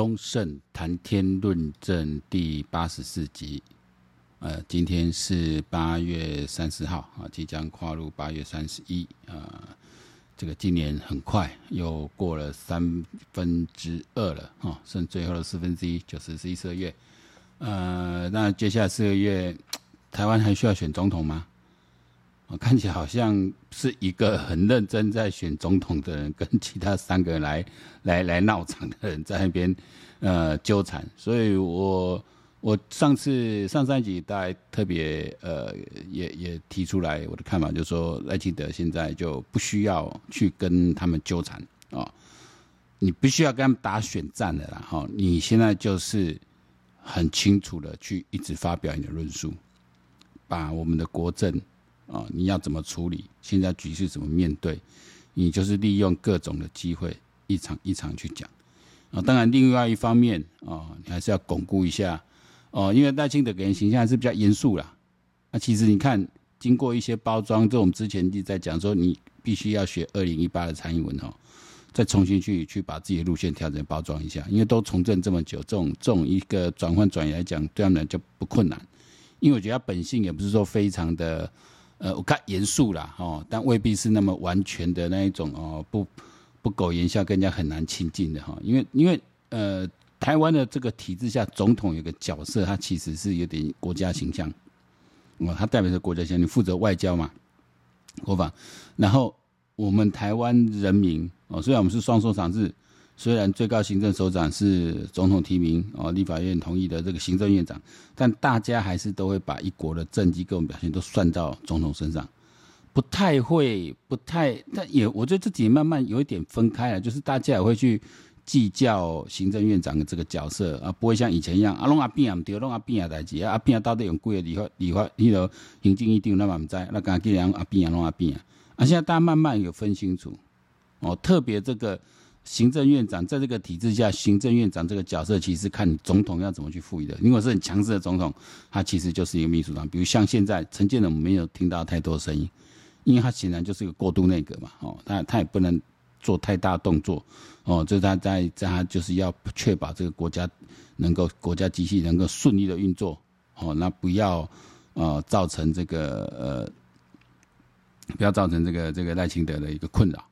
忠胜谈天论政第八十四集。呃，今天是八月三十号啊，即将跨入八月三十一啊。这个今年很快又过了三分之二了啊，剩最后的四分之一，就是十一、十二月。呃，那接下来四个月，台湾还需要选总统吗？我看起来好像是一个很认真在选总统的人，跟其他三个人来来来闹场的人在那边呃纠缠，所以我。我上次上三集大概特别呃也也提出来我的看法，就是说赖清德现在就不需要去跟他们纠缠啊，你不需要跟他们打选战的啦哈，你现在就是很清楚的去一直发表你的论述，把我们的国政啊你要怎么处理，现在局势怎么面对，你就是利用各种的机会一场一场去讲啊，当然另外一方面啊，你还是要巩固一下。哦，因为赖清德给人形象还是比较严肃啦。那其实你看，经过一些包装，这我们之前就在讲说，你必须要学二零一八的蔡英文哦，再重新去去把自己的路线调整包装一下。因为都从政这么久，这种这种一个转换转移来讲，对他们来讲就不困难。因为我觉得他本性也不是说非常的呃，我看严肃啦哦，但未必是那么完全的那一种哦，不不苟言笑，跟人家很难亲近的哈。因为因为呃。台湾的这个体制下，总统有个角色，他其实是有点国家形象，哦，他代表着国家形象，你负责外交嘛，国防。然后我们台湾人民哦，虽然我们是双手长制，虽然最高行政首长是总统提名哦，立法院同意的这个行政院长，但大家还是都会把一国的政绩跟我们表现都算到总统身上，不太会，不太，但也我觉得自己慢慢有一点分开了，就是大家也会去。计较行政院长的这个角色啊，不会像以前一样啊，弄阿扁啊，对，弄阿扁啊代志啊，阿扁到底用贵的理法理法那个行政院长那嘛唔知，那刚既然阿扁啊，弄阿扁啊，啊，现在大家慢慢有分清楚哦，特别这个行政院长在这个体制下，行政院长这个角色其实看总统要怎么去赋予的。如果是很强势的总统，他其实就是一个秘书长，比如像现在陈建仁，没有听到太多声音，因为他显然就是一个过渡内阁嘛，哦，他他也不能。做太大动作，哦，就他在在他就是要确保这个国家能够国家机器能够顺利的运作，哦，那不要呃造成这个呃不要造成这个这个赖清德的一个困扰，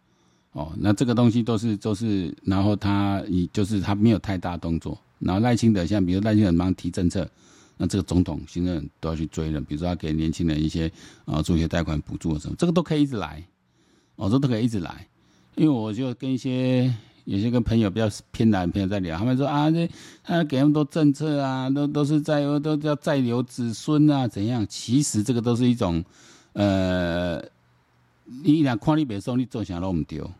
哦，那这个东西都是都是，然后他以就是他没有太大动作，然后赖清德像比如赖清德忙提政策，那这个总统行政都要去追了，比如说他给年轻人一些啊助学贷款补助什么，这个都可以一直来，哦，这都可以一直来。因为我就跟一些有些跟朋友比较偏蓝的朋友在聊，他们说啊，这他给那么多政策啊，都都是在都叫在留子孙啊，怎样？其实这个都是一种，呃，你俩看你别说，你做啥都唔丢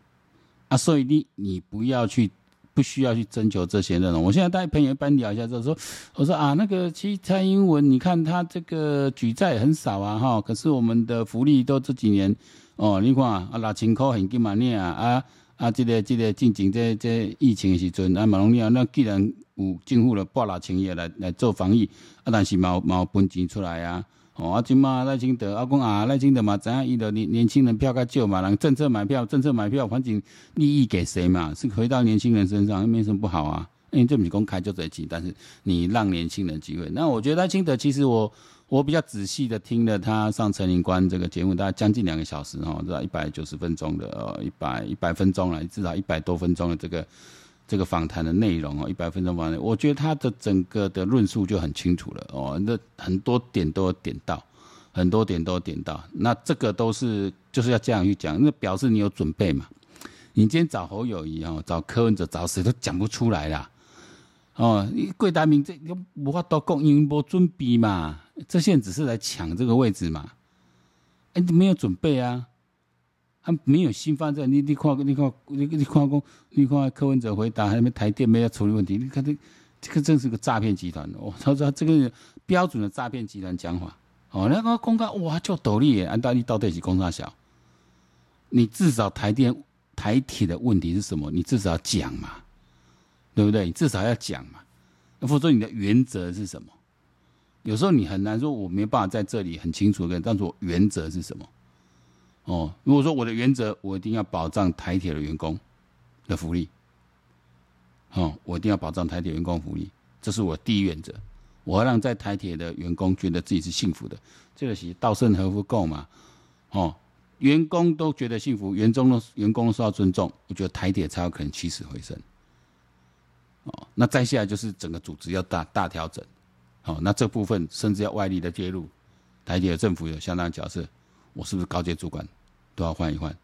啊，所以你你不要去，不需要去征求这些内容。我现在带朋友一般聊一下，就说我说啊，那个其实蔡英文，你看他这个举债很少啊，哈，可是我们的福利都这几年。哦，你看啊，六千块现金嘛，你啊啊啊，这个这个进前这这疫情的时阵，啊，马龙你啊，那既然有政府了拨六千亿来来做防疫，啊，但是冇冇分钱出来啊，哦，啊，今嘛赖清德，啊，讲啊赖清德嘛，怎样？伊的年年轻人票较少嘛，人政策买票，政策买票，反正利益给谁嘛？是回到年轻人身上，又没什么不好啊。因为这不公开就这一期，但是你让年轻人机会。那我觉得赖清德其实我。我比较仔细的听了他上陈林官这个节目，大概将近两个小时哈，至少一百九十分钟的呃一百一百分钟了，至少一百多分钟的这个这个访谈的内容哦，一百分钟访谈，我觉得他的整个的论述就很清楚了哦，那很多点都有点到，很多点都有点到，那这个都是就是要这样去讲，那表示你有准备嘛？你今天找侯友宜哦，找柯文哲，找谁都讲不出来啦。哦，你郭台铭这又无法多讲，因为无准备嘛。这些人只是来抢这个位置嘛？哎，你没有准备啊，他没有心放在你，你看，你看，你你看讲，你看柯文哲回答，还没台电没有处理问题，你看这这个真是个诈骗集团哦。他说这个标准的诈骗集团讲法哦，那个公告哇就斗笠，安大利到底是公差小，你至少台电台铁的问题是什么？你至少要讲嘛。对不对？你至少要讲嘛，否则你的原则是什么？有时候你很难说，我没办法在这里很清楚的跟，但是我原则是什么？哦，如果说我的原则，我一定要保障台铁的员工的福利，哦，我一定要保障台铁员工福利，这是我第一原则。我要让在台铁的员工觉得自己是幸福的，这个是稻盛和夫够嘛？哦，员工都觉得幸福，员工的员工受到尊重，我觉得台铁才有可能起死回生。哦，那再下来就是整个组织要大大调整。哦，那这部分甚至要外力的介入，台铁的政府有相当角色，我是不是高阶主管都要换一换？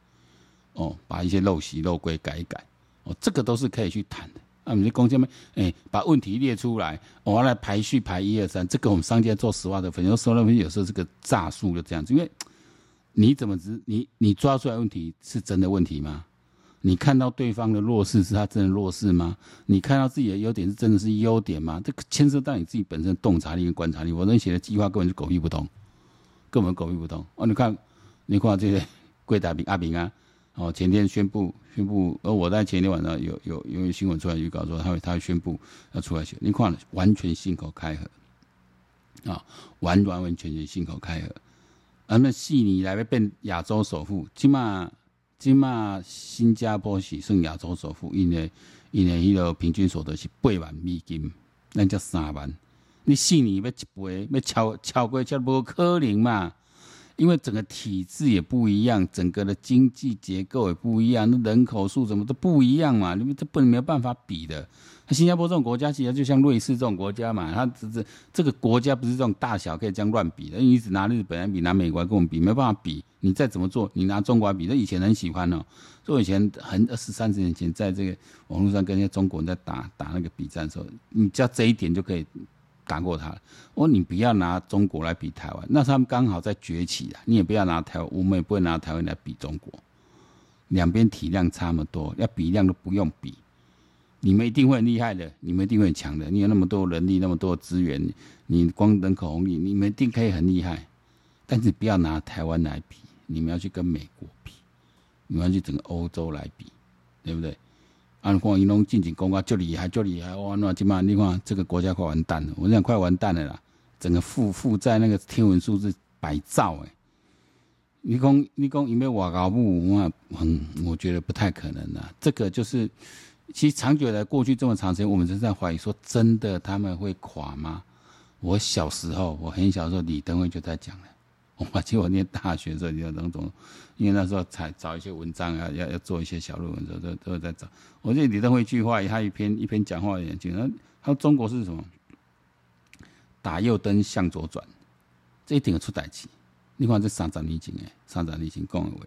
哦，把一些陋习陋规改一改，哦，这个都是可以去谈的。啊，你的工匠们，哎，把问题列出来，我要来排序排一二三，这个我们商家做实话的分析，说那边有时候这个诈术就这样子，因为你怎么知你你抓出来问题是真的问题吗？你看到对方的弱势是他真的弱势吗？你看到自己的优点是真的是优点吗？这个牵涉到你自己本身洞察力跟观察力。我那写的计划根本就狗屁不通，根本狗屁不通。哦，你看，你看这些贵大兵阿兵啊，哦，前天宣布宣布，而我在前天晚上有有有新闻出来预告说他会他会宣布要出来选，你看完全信口开河，啊、完完完全全信口开河。啊，那悉尼来要变亚洲首富，起码。今嘛，新加坡是算亚洲首富，因为因为迄个平均所得是八万美金，那叫三万。你悉尼要一倍，要超超过，这不可能嘛？因为整个体制也不一样，整个的经济结构也不一样，那人口数什么都不一样嘛，你们这不能没有办法比的。新加坡这种国家，其实就像瑞士这种国家嘛，它只是这个国家不是这种大小可以这样乱比的。因为你只拿日本来比，拿美国来跟我们比，没办法比。你再怎么做，你拿中国来比，那以前很喜欢哦。所以前很二十三十年前，在这个网络上跟一些中国人在打打那个比战的时候，你只要这一点就可以打过他。我说你不要拿中国来比台湾，那他们刚好在崛起啊。你也不要拿台湾，我们也不会拿台湾来比中国。两边体量差那么多，要比量都不用比。你们一定会很厉害的，你们一定会很强的。你有那么多人力，那么多资源，你光人口红利，你们一定可以很厉害。但是不要拿台湾来比，你们要去跟美国比，你们要去整个欧洲来比，对不对？按光一弄进进攻啊，就厉害，就厉害哇！那起码你看这个国家快完蛋了，我想快完蛋了啦，整个负负债那个天文数字百兆哎。你讲你讲因为外交部，我很我觉得不太可能啦。这个就是。其实长久来，过去这么长时间，我们正在怀疑说，真的他们会垮吗？我小时候，我很小时候，李登辉就在讲了。我记得我念大学的时候，有那种，因为那时候才找一些文章啊，要要做一些小论文的时候，都都在找。我记得李登辉一句话，他一篇一篇讲话也讲，他他说中国是什么？打右灯向左转，这一定要出代志。你看这三十年前诶，三十年前讲的话，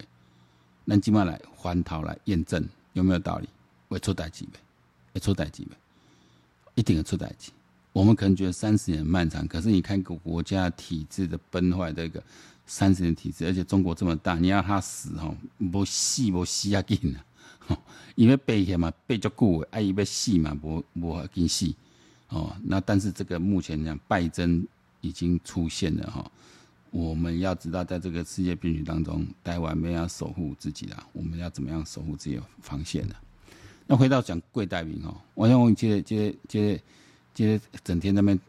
咱今麦来还头来验证有没有道理？会出代志呗，会出代志呗，一定会出代志。我们可能觉得三十年漫长，可是你看个国家体制的崩坏，这个三十年体制，而且中国这么大，你要他死吼，无死无死啊紧啊，因为背起嘛背足久，啊伊要死嘛无无要紧死哦。那但是这个目前讲败征已经出现了哈，我们要知道在这个世界变局当中，台湾没有要守护自己啦，我们要怎么样守护自己的防线呢？那回到讲郭台铭哦，我想问这个、这个、这个、个整天在那边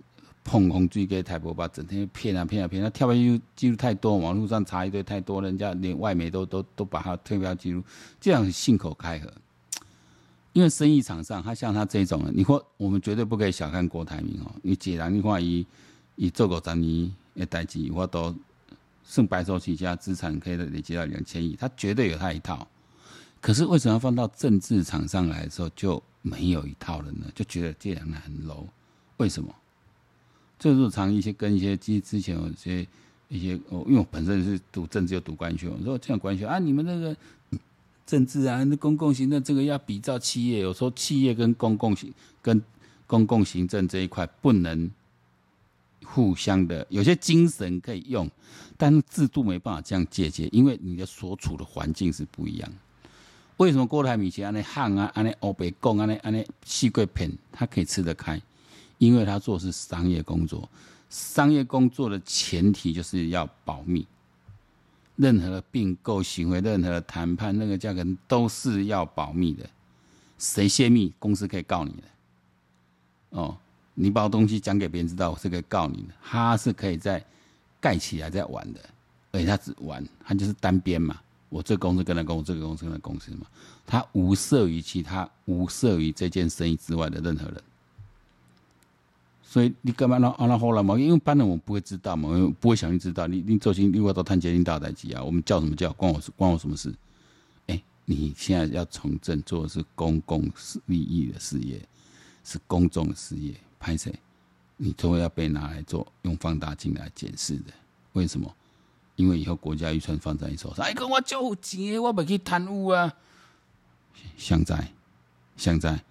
碰红嘴给台博吧，整天骗啊骗啊骗，他跳票记录太多，网络上查一堆太多，人家连外媒都都都把他退票记录，这样信口开河。因为生意场上，他像他这种人，你说我们绝对不可以小看郭台铭哦。你既然你话以以做过十年的代志，我都剩白手起家，资产可以累积到两千亿，他绝对有他一套。可是为什么要放到政治场上来的时候就没有一套了呢？就觉得这两个很 low，为什么？这日常一些跟一些之之前有些一些哦，因为我本身是读政治又读官学，我说这样官学啊，你们那个政治啊，那公共行政这个要比照企业，有时候企业跟公共行跟公共行政这一块不能互相的，有些精神可以用，但制度没办法这样借鉴，因为你的所处的环境是不一样。为什么郭台铭前安尼喊啊，安尼欧北共安尼安尼四过片，他可以吃得开？因为他做的是商业工作，商业工作的前提就是要保密，任何的并购行为、任何的谈判，那个价格都是要保密的。谁泄密，公司可以告你的。哦，你把东西讲给别人知道，我是可以告你的。他是可以在盖起来再玩的，而且他只玩，他就是单边嘛。我这个公司跟他公司，这个公司跟他公司嘛，他无涉于其他，无涉于这件生意之外的任何人。所以你干嘛让让他后来嘛？因为一般人我们不会知道嘛，我不会想去知道。你你做新，你我到探监，你大代机啊？我们叫什么叫？关我关我什么事？哎、你现在要从政做的是公共利益的事业，是公众的事业，拍谁？你都要被拿来做用放大镜来检视的。为什么？因为以后国家预算放在你手上，哎，跟我交钱，我不去贪污啊！现在，现在，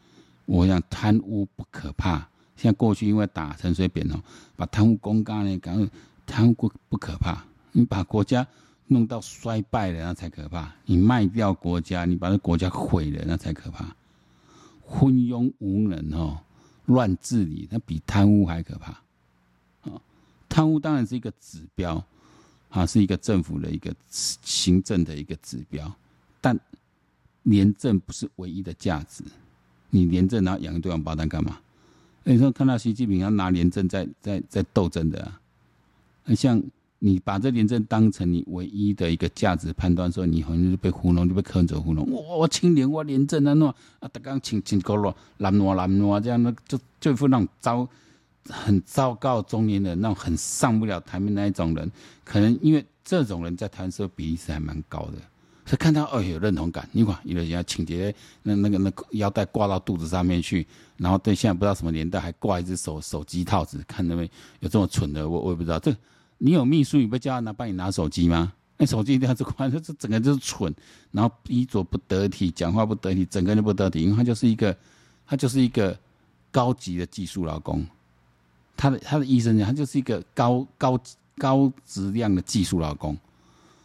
我想贪污不可怕。像过去因为打陈水扁哦，把贪污公干呢，讲贪污不可怕，你把国家弄到衰败了那才可怕。你卖掉国家，你把这国家毁了那才可怕。昏庸无能哦，乱治理，那比贪污还可怕。啊，贪污当然是一个指标，啊，是一个政府的一个行政的一个指标，但廉政不是唯一的价值。你廉政然后养一堆王八蛋干嘛？你说看到习近平要拿廉政在在在斗争的啊，像你把这廉政当成你唯一的一个价值判断，说你好像就被糊弄，就被坑走糊弄。我我清廉，我廉政啊，那啊，他刚清清够了，蓝挪蓝挪这样，那就就副那种糟很糟糕中年人，那种很上不了台面那一种人，可能因为这种人在台湾社会比例是还蛮高的。他看到哦，有认同感，你看有的人要清洁那那个那个腰带挂到肚子上面去，然后对现在不知道什么年代还挂一只手手机套子，看到没有这么蠢的，我我也不知道。这你有秘书，你不叫他拿帮你拿手机吗？那手机一定要这挂，这这整个就是蠢，然后衣着不得体，讲话不得体，整个人不得体，因为他就是一个他就是一个高级的技术劳工，他的他的医生讲他就是一个高高高质量的技术劳工。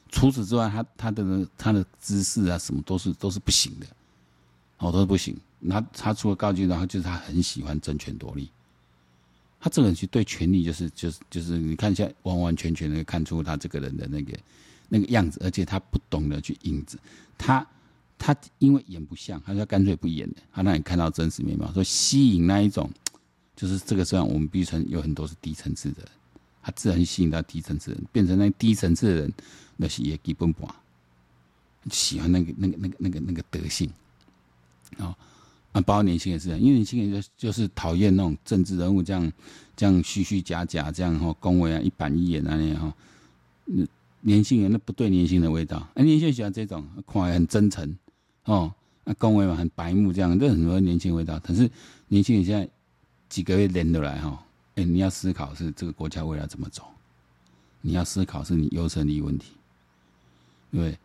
除此之外，他他的他的姿势啊，什么都是都是不行的，哦，都是不行。他他除了高级，然后就是他很喜欢争权夺利。他这个人其实对权力就是就是就是，你看一下，完完全全的看出他这个人的那个那个样子，而且他不懂得去影子。他他因为演不像，他就干脆不演了，他让你看到真实面貌，说吸引那一种，就是这个时候我们必须有很多是低层次的，他自然吸引到低层次，变成那低层次的人。那是也基本盘，喜欢那个那个那个那个那个德性，啊啊，包括年轻人也是，因为年轻人就就是讨厌那种政治人物这样这样虚虚假假这样哈，恭维啊一板一眼啊那样哈，那年轻人那不对年轻人的味道，啊年轻人喜欢这种，看很真诚哦，那恭维嘛很白目这样，这很多年轻人味道。可是年轻人现在几个月连得来哈，哎你要思考是这个国家未来怎么走，你要思考是你优胜利问题。对，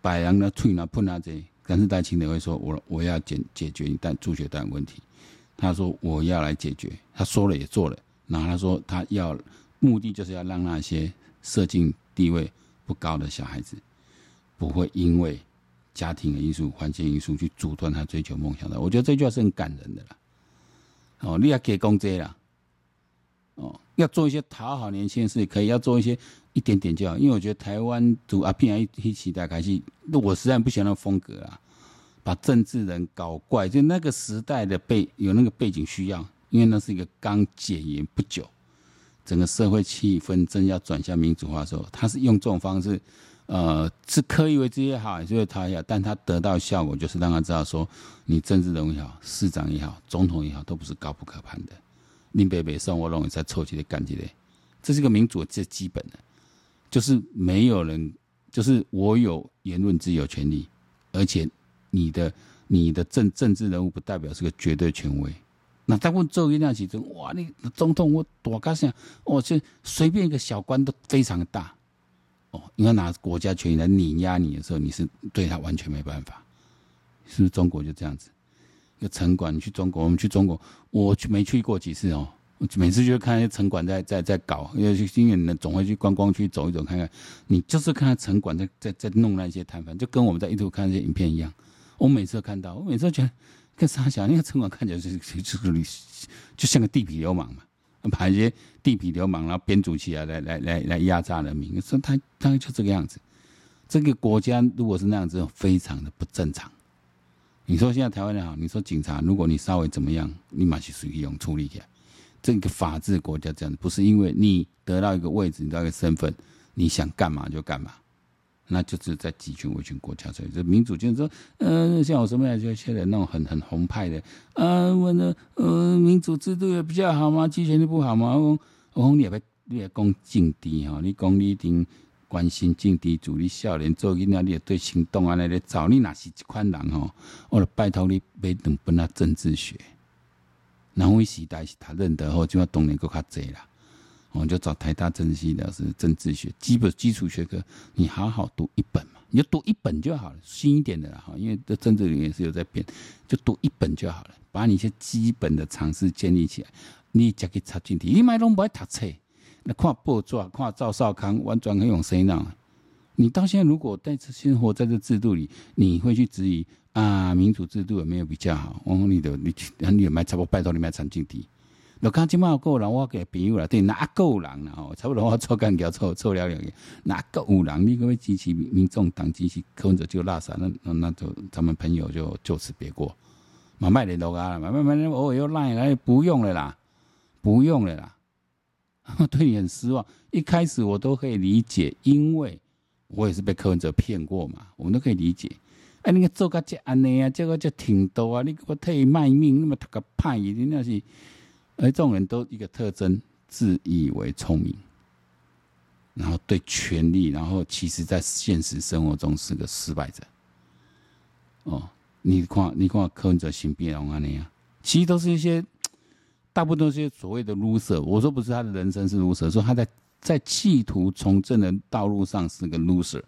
百人的退呢碰他这，但是戴清德会说：“我我要解解决你但助学贷问题。”他说：“我要来解决。”他说了也做了。然后他说：“他要目的就是要让那些社经地位不高的小孩子，不会因为家庭的因素、环境因素去阻断他追求梦想的。”我觉得这句话是很感人的啦。哦，你要给工资啦。哦，要做一些讨好年轻人的事，可以要做一些一点点就好。因为我觉得台湾主阿扁一一起来开始，我实在不喜欢那个风格啊，把政治人搞怪。就那个时代的背有那个背景需要，因为那是一个刚解严不久，整个社会气氛正要转向民主化的时候，他是用这种方式，呃，是刻意为之也好，还是为他也好，但他得到效果就是让他知道说，你政治人物也好，市长也好，总统也好，都不是高不可攀的。林北北上，我认为在凑齐的干起来，这是个民主最基本的，就是没有人，就是我有言论自由权利，而且你的你的政政治人物不代表是个绝对权威。那他问周瑜那几种，哇，你总统我多高兴，我就随便一个小官都非常大，哦，应该拿国家权力来碾压你的时候，你是对他完全没办法，是不是？中国就这样子。一个城管，去中国，我们去中国，我去没去过几次哦。每次就看那些城管在在在搞，因为新远的总会去观光区走一走看看。你就是看城管在在在弄那些摊贩，就跟我们在印度看那些影片一样。我每次都看到，我每次都觉得跟啥想，那个城管看起来就是就是就像个地痞流氓嘛，把一些地痞流氓然后编组起来来来来来压榨人民。说他他就这个样子。这个国家如果是那样子，非常的不正常。你说现在台湾人好，你说警察，如果你稍微怎么样，立马去属于用处理起来。这个法治国家这样，不是因为你得到一个位置，你得到一个身份，你想干嘛就干嘛，那就是在集权威权国家。所以这民主就是说，嗯、呃，像我什么样就现在那种很很红派的，啊，问的，呃，民主制度也比较好吗？集权就不好吗？我我讲你也别你也讲政治哈，你讲你一定关心政治主义，少年做囡仔你也对行动啊来来找你哪是这款人吼，我就拜托你买两本啊政治学。南威时代是他认得后，就要懂得够卡贼了。我们就找台大政治系的是政治学基本基础学科，你好好读一本嘛，你就读一本就好了，新一点的啦哈，因为这政治里面是有在变，就读一本就好了，把你一些基本的常识建立起来。你再去插进去，你买拢不爱读册，那看报纸，看赵少康，完全可以用洗脑。你到现在如果在这生活在这制度里，你会去质疑啊，民主制度有没有比较好？我讲你的，你你有买差不多拜托你买参进题。我看今嘛够人，我给朋友了，对哪够人了？哦，差不多我做干掉凑凑了两个，哪够人？你可不可以支持民众党支持柯文哲就拉萨，那那那就咱们朋友就就此别过。买卖的都啊，买卖卖偶尔又赖来，不用了啦，不用了啦。对你很失望，一开始我都可以理解，因为。我也是被柯文哲骗过嘛，我们都可以理解。哎，你个做个这安尼啊，这个就挺多啊，你给我特卖命，那么他个派，一定那是，而这种人都一个特征，自以为聪明，然后对权力，然后其实在现实生活中是个失败者。哦，你看，你看柯文哲新变容安那样，其实都是一些，大部分都是些所谓的 loser。我说不是他的人生是 loser，说他在。在企图从政的道路上是个 loser，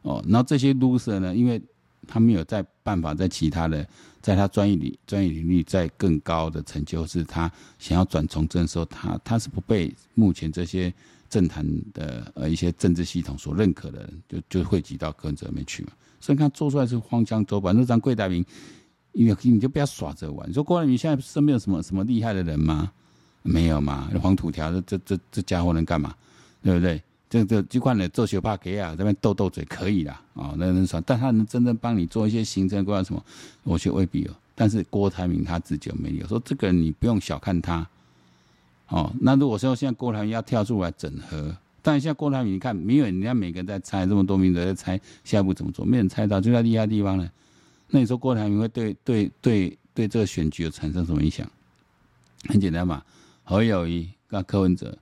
哦，然后这些 loser 呢，因为他没有在办法在其他的，在他专业领专业领域在更高的成就，是他想要转从政的时候，他他是不被目前这些政坛的呃一些政治系统所认可的人，就就汇集到个人这里面去嘛。所以看做出来是荒腔走板，那张郭台铭，你你就不要耍着玩。你说郭台铭现在身边有什么什么厉害的人吗？没有嘛？黄土条这这这家伙能干嘛？对不对？这这这块的做学霸给啊，这边斗斗嘴可以啦。啊，那能算，但他能真正帮你做一些行政规划什么？我觉得未必有。但是郭台铭他自己有没有，说这个你不用小看他。哦，那如果说现在郭台铭要跳出来整合，但现在郭台铭你看，没有人家每个人在猜，这么多名字在猜下一步怎么做，没人猜到，就在厉害地方呢。那你说郭台铭会对对对对这个选举有产生什么影响？很简单嘛。侯友谊跟柯文哲，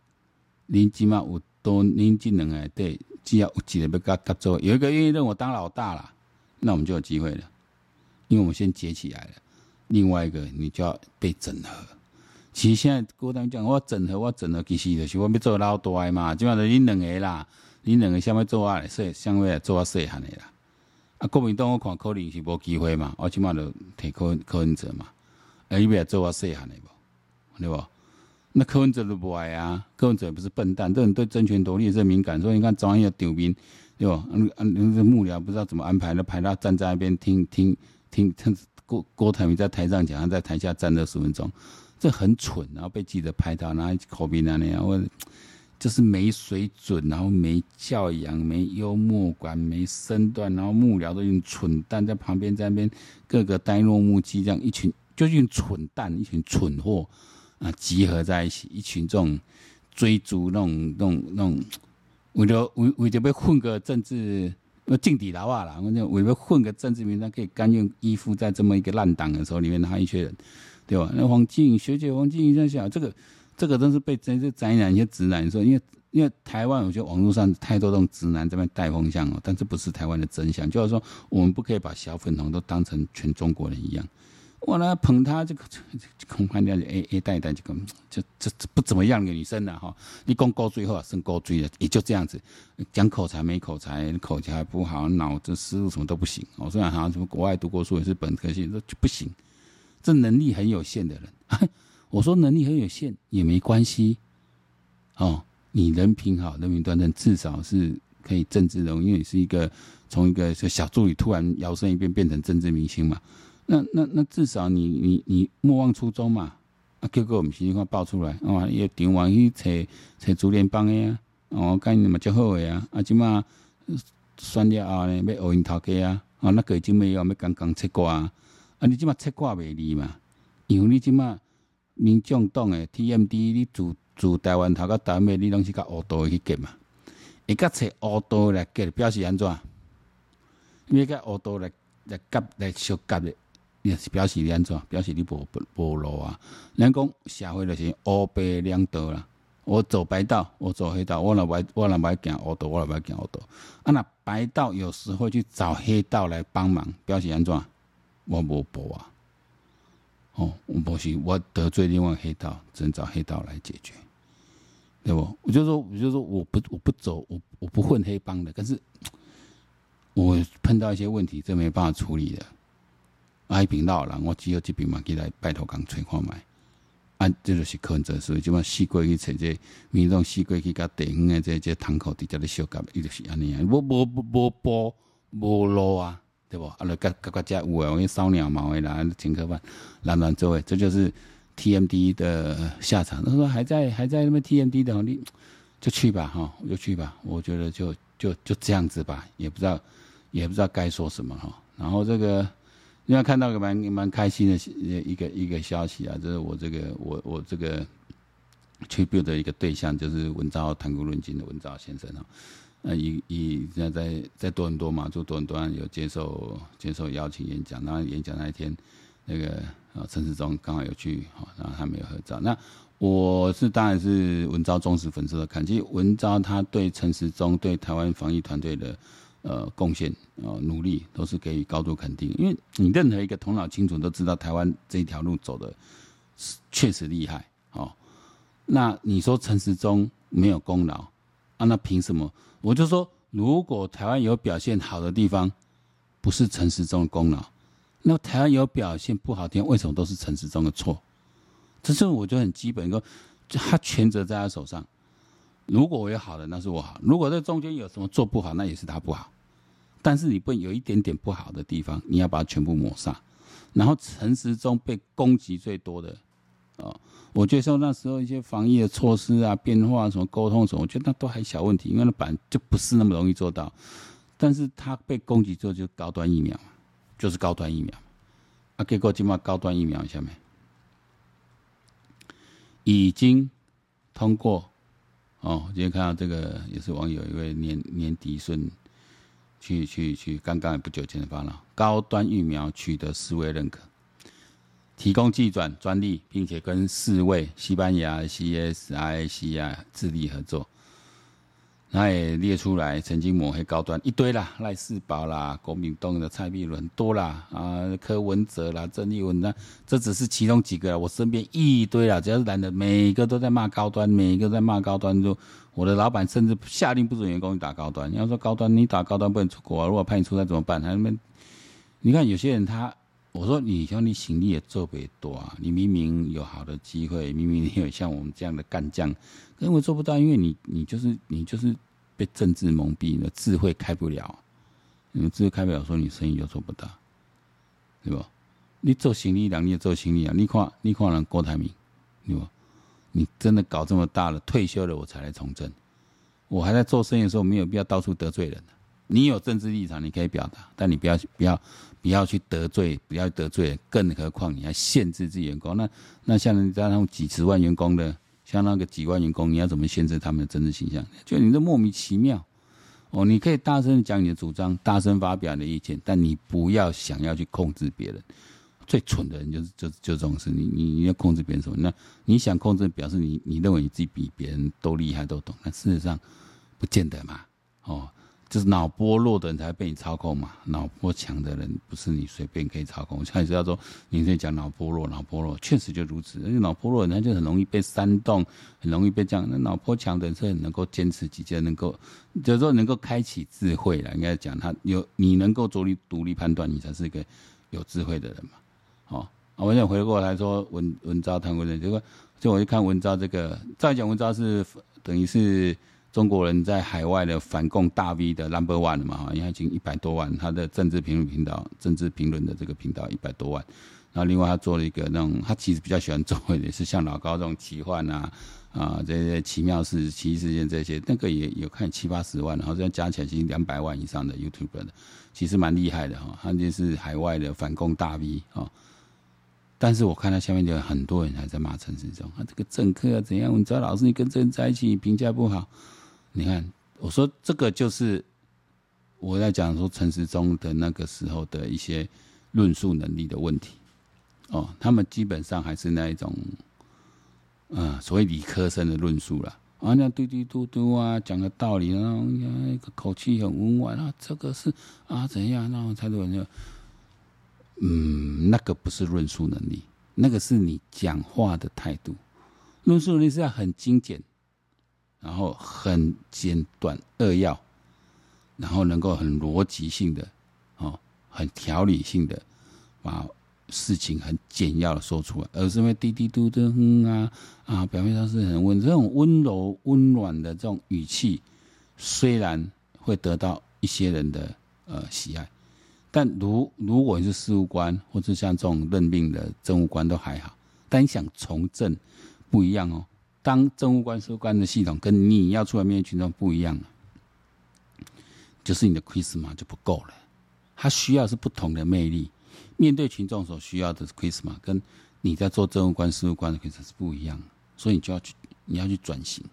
您起码有多，您这两个对，只要有几个要跟他做，有一个愿意认我当老大了，那我们就有机会了，因为我们先结起来了。另外一个，你就要被整合。其实现在郭台铭讲我整合，我整合其实就是我要做老大嘛，基本上恁两个啦，恁两个想要做啊，说想要做啊细汉的啦。啊，国民党我看可能是无机会嘛，我起码就提柯柯文哲嘛，啊，伊要做啊细汉的无，对无？那柯文哲都不爱啊，柯文哲也不是笨蛋，这人对争权夺利也是敏感，所以你看早上要丢兵，对吧？嗯嗯，这幕僚不知道怎么安排的，排他站在那边听听听，听郭郭台铭在台上讲，他在台下站了十分钟，这很蠢，然后被记者拍到，然后口鼻那样，或者就是没水准，然后没教养，没幽默感，没身段，然后幕僚都一群蠢蛋在旁边，在那边各个呆若木鸡，这样一群就一群蠢蛋，一群蠢货。啊，集合在一起，一群这种追逐那种、那种、那种，为了为为着要混个政治，要政治老啊啦，我讲为了混个政治名单，可以甘愿依附在这么一个烂党的时候里面，他一群人，对吧？那黄静学姐，黄静在想，这个这个真是被真是宅男、一些直男说，因为因为台湾，我觉得网络上太多这种直男这边带风向哦，但这不是台湾的真相，就是说我们不可以把小粉红都当成全中国人一样。我呢捧她，这个恐怕掉就 A A 带一带这个，这这不怎么样的女生了哈。你讲高追后啊，升高追的，也就这样子，讲口才没口才，口才不好，脑子思路什么都不行。我虽然好像什么国外读过书，也是本科系，说就不行。这能力很有限的人，我说能力很有限也没关系。哦，你人品好，人品端正，至少是可以政治人物，因为你是一个从一个小助理突然摇身一变变成政治明星嘛。那那那至少你你你莫忘初衷嘛！啊，结果我们情况爆出来，哦，也顶完去找找竹联帮的啊，哦，干你嘛较好的啊，啊，即嘛选了后呢，要学因头家啊，哦，那个已经没有，要刚刚切挂啊，啊，你即嘛切挂袂离嘛？因为你即嘛民众党诶 TMD，你自自台湾头到台湾尾，你拢是甲乌道去结嘛？会甲找乌道来结表示安怎？你甲乌道来来夹来相夹诶，表示你安怎？表示你无无路啊？人讲社会就是乌白两道啦。我走白道，我走黑道。我若不我若不行乌道，我若不行乌道。啊，那白道有时会去找黑道来帮忙，表示安怎？我无报啊。哦，我不是我得罪另外黑道，只能找黑道来解决，对不？我就说，我就说，我不，我不走，我我不混黑帮的。可是我碰到一些问题，这没办法处理的。啊，一边闹了，我只有这边嘛，给来拜托讲催款买。啊，这就是柯文哲，所以就嘛四过去找这民众四过去甲地方的这这堂口底下的小夹，伊就是安尼啊，无无无波无路啊。对不？啊，那各各个家有诶，我跟烧鸟毛诶啦，请客饭，乱乱做诶，这就是 TMD 的下场。他说还在还在那边 TMD 的，你就去吧，哈，就去吧。我觉得就就就这样子吧，也不知道也不知道该说什么哈。然后这个，因为看到个蛮蛮开心的一个一个消息啊，就是我这个我我这个 tribute 的一个对象，就是文昭谈古论今的文昭先生啊。呃，以以现在在在多伦多嘛，就多伦多有接受接受邀请演讲，然后演讲那一天，那个啊陈时中刚好有去，哈，然后他没有合照。那我是当然是文昭忠实粉丝的看，其实文昭他对陈时中对台湾防疫团队的呃贡献呃努力都是给予高度肯定，因为你任何一个头脑清楚都知道台湾这一条路走的是确实厉害，哦，那你说陈时中没有功劳啊？那凭什么？我就说，如果台湾有表现好的地方，不是陈时中的功劳；那台湾有表现不好的地方，为什么都是陈时中的错？这是我觉得很基本一个，他全责在他手上。如果我有好的，那是我好；如果这中间有什么做不好，那也是他不好。但是你不能有一点点不好的地方，你要把它全部抹杀。然后陈时中被攻击最多的。哦，我觉得说那时候一些防疫的措施啊、变化什么沟通什么，我觉得那都还小问题，因为那本来就不是那么容易做到。但是他被攻击之后，就高端疫苗，就是高端疫苗。啊，结果今嘛高端疫苗下面已经通过。哦，今天看到这个也是网友一位年年迪顺去去去，刚刚不久前发了，高端疫苗取得世卫认可。提供技转专利，并且跟世卫、西班牙、CSIC 啊智力合作。他也列出来曾经抹黑高端一堆啦，赖世宝啦、国民党的蔡碧伦多啦，啊柯文哲啦、郑丽文啦，这只是其中几个。我身边一堆啦，只要是男的，每个都在骂高端，每个在骂高端。就我的老板甚至下令不准员工打高端。你要说高端，你打高端不能出国，如果派你出差怎么办？他们，你看有些人他。我说你兄弟行李也做不多啊！你明明有好的机会，明明你有像我们这样的干将，可是我做不到，因为你你就是你就是被政治蒙蔽，了智慧开不了，你智慧开不了，说你生意就做不到，对吧？你做行李两，你也做行李啊！你看你看人郭台铭，对吧？你真的搞这么大了，退休了我才来从政，我还在做生意的时候，没有必要到处得罪人。你有政治立场，你可以表达，但你不要不要不要去得罪，不要得罪，更何况你还限制自己员工。那那像人家那种几十万员工的，像那个几万员工，你要怎么限制他们的政治形象？就你这莫名其妙哦！你可以大声讲你的主张，大声发表你的意见，但你不要想要去控制别人。最蠢的人就是就就这种事，你你你要控制别人什么？那你想控制，表示你你认为你自己比别人都厉害都懂，那事实上不见得嘛，哦。就是脑波弱的人才被你操控嘛，脑波强的人不是你随便可以操控。像你知道说，你现在讲脑波弱，脑波弱确实就如此。因为脑波弱人他就很容易被煽动，很容易被这样。那脑波强的人是很能够坚持己见，能够就是说能够开启智慧了。应该讲他有你能够独立独立判断，你才是一个有智慧的人嘛。好，我想回过来说文文昭谈过的，结果就我一看文昭这个，再讲文昭是等于是。中国人在海外的反共大 V 的 Number One 了嘛，哈，因为已经一百多万，他的政治评论频道、政治评论的这个频道一百多万。然后另外他做了一个那种，他其实比较喜欢做的，是像老高这种奇幻啊啊这些奇妙事、奇异事件这些，那个也有看七八十万，然后这样加起来已经两百万以上的 YouTube 的，其实蛮厉害的哈。他就是海外的反共大 V 啊，但是我看他下面就有很多人还在骂陈时中，他这个政客怎样？你知道老师你跟这人在一起评价不好。你看，我说这个就是我在讲说陈时中的那个时候的一些论述能力的问题。哦，他们基本上还是那一种，呃，所谓理科生的论述了。啊，那嘟嘟嘟嘟啊，讲个道理，然后那个口气很温婉啊，这个是啊怎样，然后态度很，嗯，那个不是论述能力，那个是你讲话的态度。论述能力是要很精简，然后很简短扼要，然后能够很逻辑性的，哦，很条理性的把。事情很简要的说出来，而是因为滴滴嘟嘟哼啊啊，表面上是很温，这种温柔温暖的这种语气，虽然会得到一些人的呃喜爱，但如如果你是事务官或者像这种任命的政务官都还好，但想从政不一样哦。当政务官、事务官的系统跟你要出来面对群众不一样了，就是你的 Christmas 就不够了，他需要是不同的魅力。面对群众所需要的 Christmas 跟你在做政务官、事务官的 charisma 是不一样，所以你就要去，你要去转型。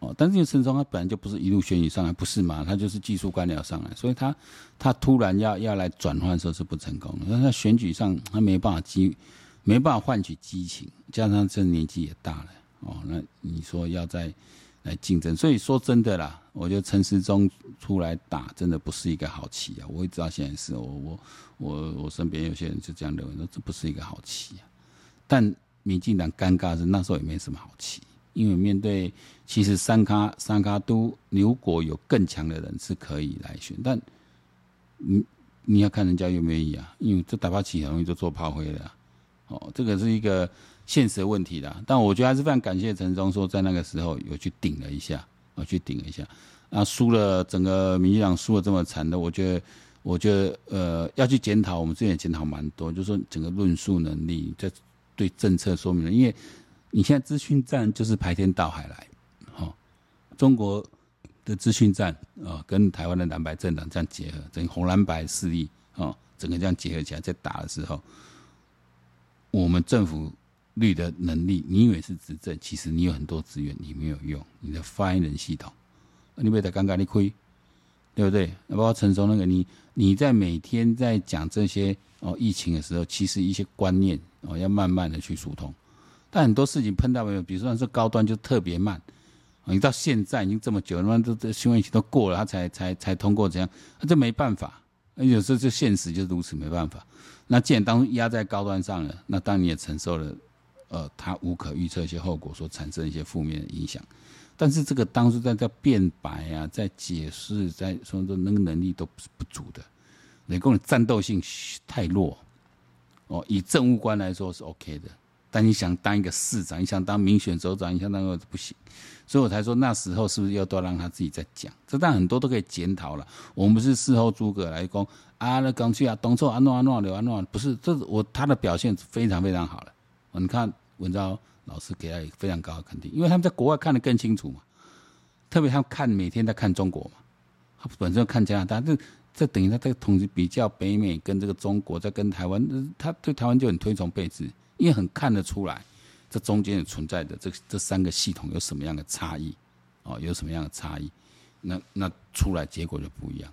哦，但是陈时中他本来就不是一路选举上来，不是嘛？他就是技术官僚上来，所以他他突然要要来转换的时候是不成功的。但他选举上他没办法激，没办法换取激情，加上这年纪也大了，哦，那你说要再来竞争，所以说真的啦。我觉得陈时中出来打真的不是一个好棋啊！我一直到现在是，我我我我身边有些人就这样认为，说这不是一个好棋啊。但民进党尴尬是那时候也没什么好棋，因为面对其实三咖三咖都如果有更强的人是可以来选，但你你要看人家愿不愿意啊，因为这打发棋很容易就做炮灰了。哦，这个是一个现实的问题啦。但我觉得还是非常感谢陈忠说在那个时候有去顶了一下。我去顶了一下，啊，输了，整个民进党输了这么惨的，我觉得，我觉得，呃，要去检讨，我们之前也检讨蛮多，就是说整个论述能力，在对政策说明，因为你现在资讯战就是排天到海来，哈、哦，中国的资讯战啊、跟台湾的蓝白政党这样结合，整个红蓝白势力啊、哦，整个这样结合起来在打的时候，我们政府。绿的能力，你以为是执政，其实你有很多资源，你没有用。你的发言人系统，你被他尴尬，你亏，对不对？包括陈松那个，你你在每天在讲这些哦疫情的时候，其实一些观念哦要慢慢的去疏通。但很多事情碰到没有，比如说是高端就特别慢。你到现在已经这么久了，那这这新闻期都过了，他才才才通过这样，那这没办法。有时候就现实就是如此，没办法。那既然当初压在高端上了，那当你也承受了。呃，他无可预测一些后果所产生一些负面的影响，但是这个当初在在辩白啊，在解释，在说的那个能力都不是不足的，雷公的战斗性太弱哦。以政务官来说是 OK 的，但你想当一个市长，你想当民选首长，你想当个不行，所以我才说那时候是不是要都要让他自己再讲？这但很多都可以检讨了。我们不是事后诸葛来讲啊，那刚去啊，东错啊，诺啊诺刘啊诺，不是，这是我他的表现非常非常好了。你看文昭老师给他一个非常高的肯定，因为他们在国外看得更清楚嘛，特别他看每天在看中国嘛，他本身看加拿大，这这等于他这个统计比较北美跟这个中国，在跟台湾，他对台湾就很推崇备至，因为很看得出来这中间存在的这这三个系统有什么样的差异，哦，有什么样的差异，那那出来结果就不一样，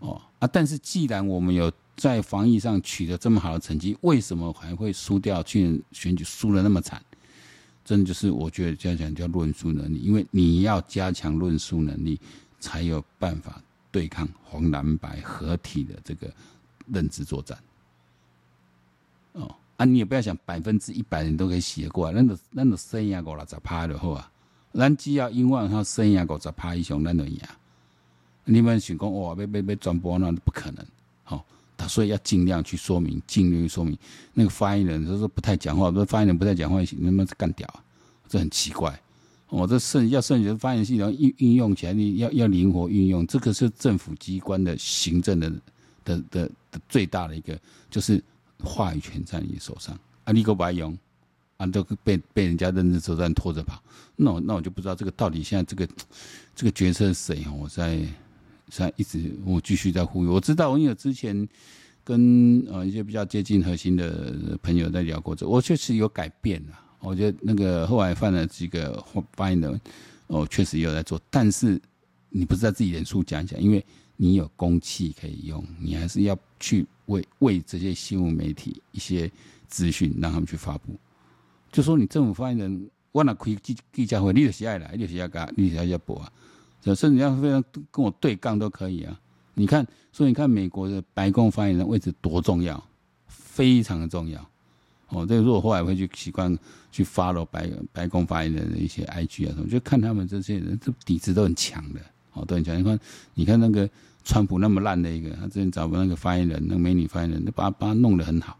哦啊，但是既然我们有。在防疫上取得这么好的成绩，为什么还会输掉？去年选举输得那么惨，真的就是我觉得加强叫论述能力，因为你要加强论述能力，才有办法对抗红蓝白合体的这个认知作战。哦，啊，你也不要想百分之一百人都可以写过来，那那那剩下五六十趴的好啊，咱只要因为他剩下五十趴以上，咱就赢。你们想讲哇，要要要转播那不可能，好、所以要尽量去说明，尽量去说明。那个发言人他说不太讲话，不是发言人不太讲话，那么干掉啊？这很奇怪。我、这甚要甚至发言系统运运用起来，你要要灵活运用。这个是政府机关的行政的的的最大的一个，就是话语权在你手上啊！你个白用啊，都被被人家认知作战拖着跑。那我那我就不知道这个到底现在这个这个决策是谁？我在。在一直我继续在呼吁，我知道，因为之前跟呃一些比较接近核心的朋友在聊过这，我确实有改变了。我觉得那个后来犯了几个发言人，哦，确实有在做，但是你不是在自己脸书讲一讲，因为你有公器可以用，你还是要去为为这些新闻媒体一些资讯，让他们去发布。就说你政府发言人，我那开记记者会，你就是爱来，你就是要干，你就是要播啊，甚至要非常跟我对杠都可以啊。你看，所以你看美国的白宫发言人位置多重要，非常的重要。哦，这个如果后来会去习惯去 follow 白白宫发言人的一些 IG 啊什么，就看他们这些人，这底子都很强的，哦，都很强。你看，你看那个川普那么烂的一个，他之前找不那个发言人，那个美女发言人，就把他把他弄得很好。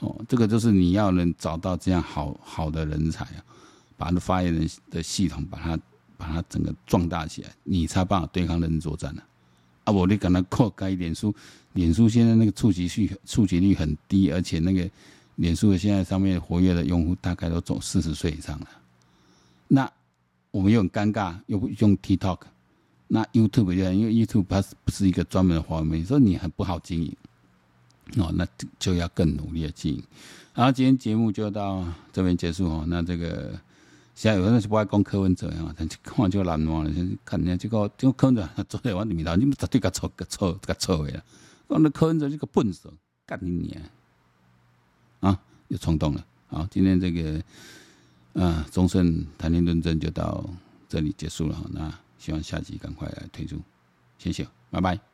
哦，这个就是你要能找到这样好好的人才啊，把那发言人的系统把它把它整个壮大起来，你才办法对抗人作战呢。啊，我你赶快扩开脸书，脸书现在那个触及率触及率很低，而且那个。脸书的现在上面活跃的用户大概都走四十岁以上了，那我们又很尴尬，又不用 TikTok，那 YouTube 就因为 YouTube 它不是一个专门的华为，所以你很不好经营哦，那就要更努力的经营。然后今天节目就到这边结束哦。那这个现在有人是不爱讲柯文哲啊，但看就难忘了，看人家这个这个柯文哲坐在我里头，你们绝对个错个错个错的啦，讲那柯文哲这个笨手干你娘！啊，又冲动了。好，今天这个，啊，忠胜谈天论政就到这里结束了。那希望下集赶快来推出，谢谢，拜拜。